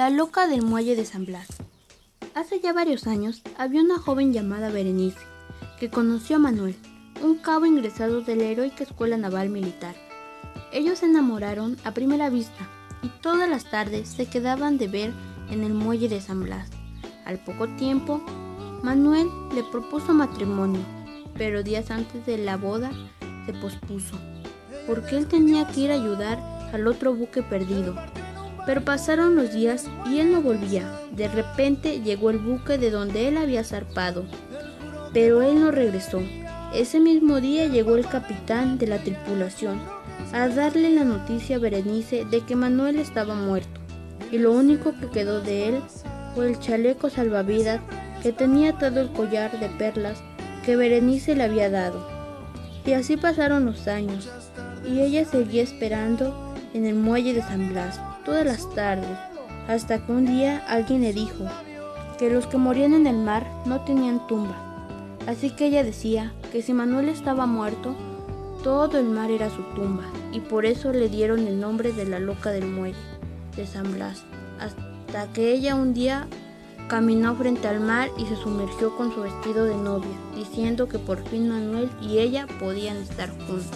La loca del muelle de San Blas. Hace ya varios años había una joven llamada Berenice que conoció a Manuel, un cabo ingresado de la heroica Escuela Naval Militar. Ellos se enamoraron a primera vista y todas las tardes se quedaban de ver en el muelle de San Blas. Al poco tiempo, Manuel le propuso matrimonio, pero días antes de la boda se pospuso, porque él tenía que ir a ayudar al otro buque perdido, pero pasaron los días y él no volvía. De repente llegó el buque de donde él había zarpado, pero él no regresó. Ese mismo día llegó el capitán de la tripulación a darle la noticia a Berenice de que Manuel estaba muerto, y lo único que quedó de él fue el chaleco salvavidas que tenía todo el collar de perlas que Berenice le había dado. Y así pasaron los años, y ella seguía esperando en el muelle de San Blas todas las tardes, hasta que un día alguien le dijo que los que morían en el mar no tenían tumba. Así que ella decía que si Manuel estaba muerto, todo el mar era su tumba, y por eso le dieron el nombre de la loca del muelle, de San Blas, hasta que ella un día caminó frente al mar y se sumergió con su vestido de novia, diciendo que por fin Manuel y ella podían estar juntos.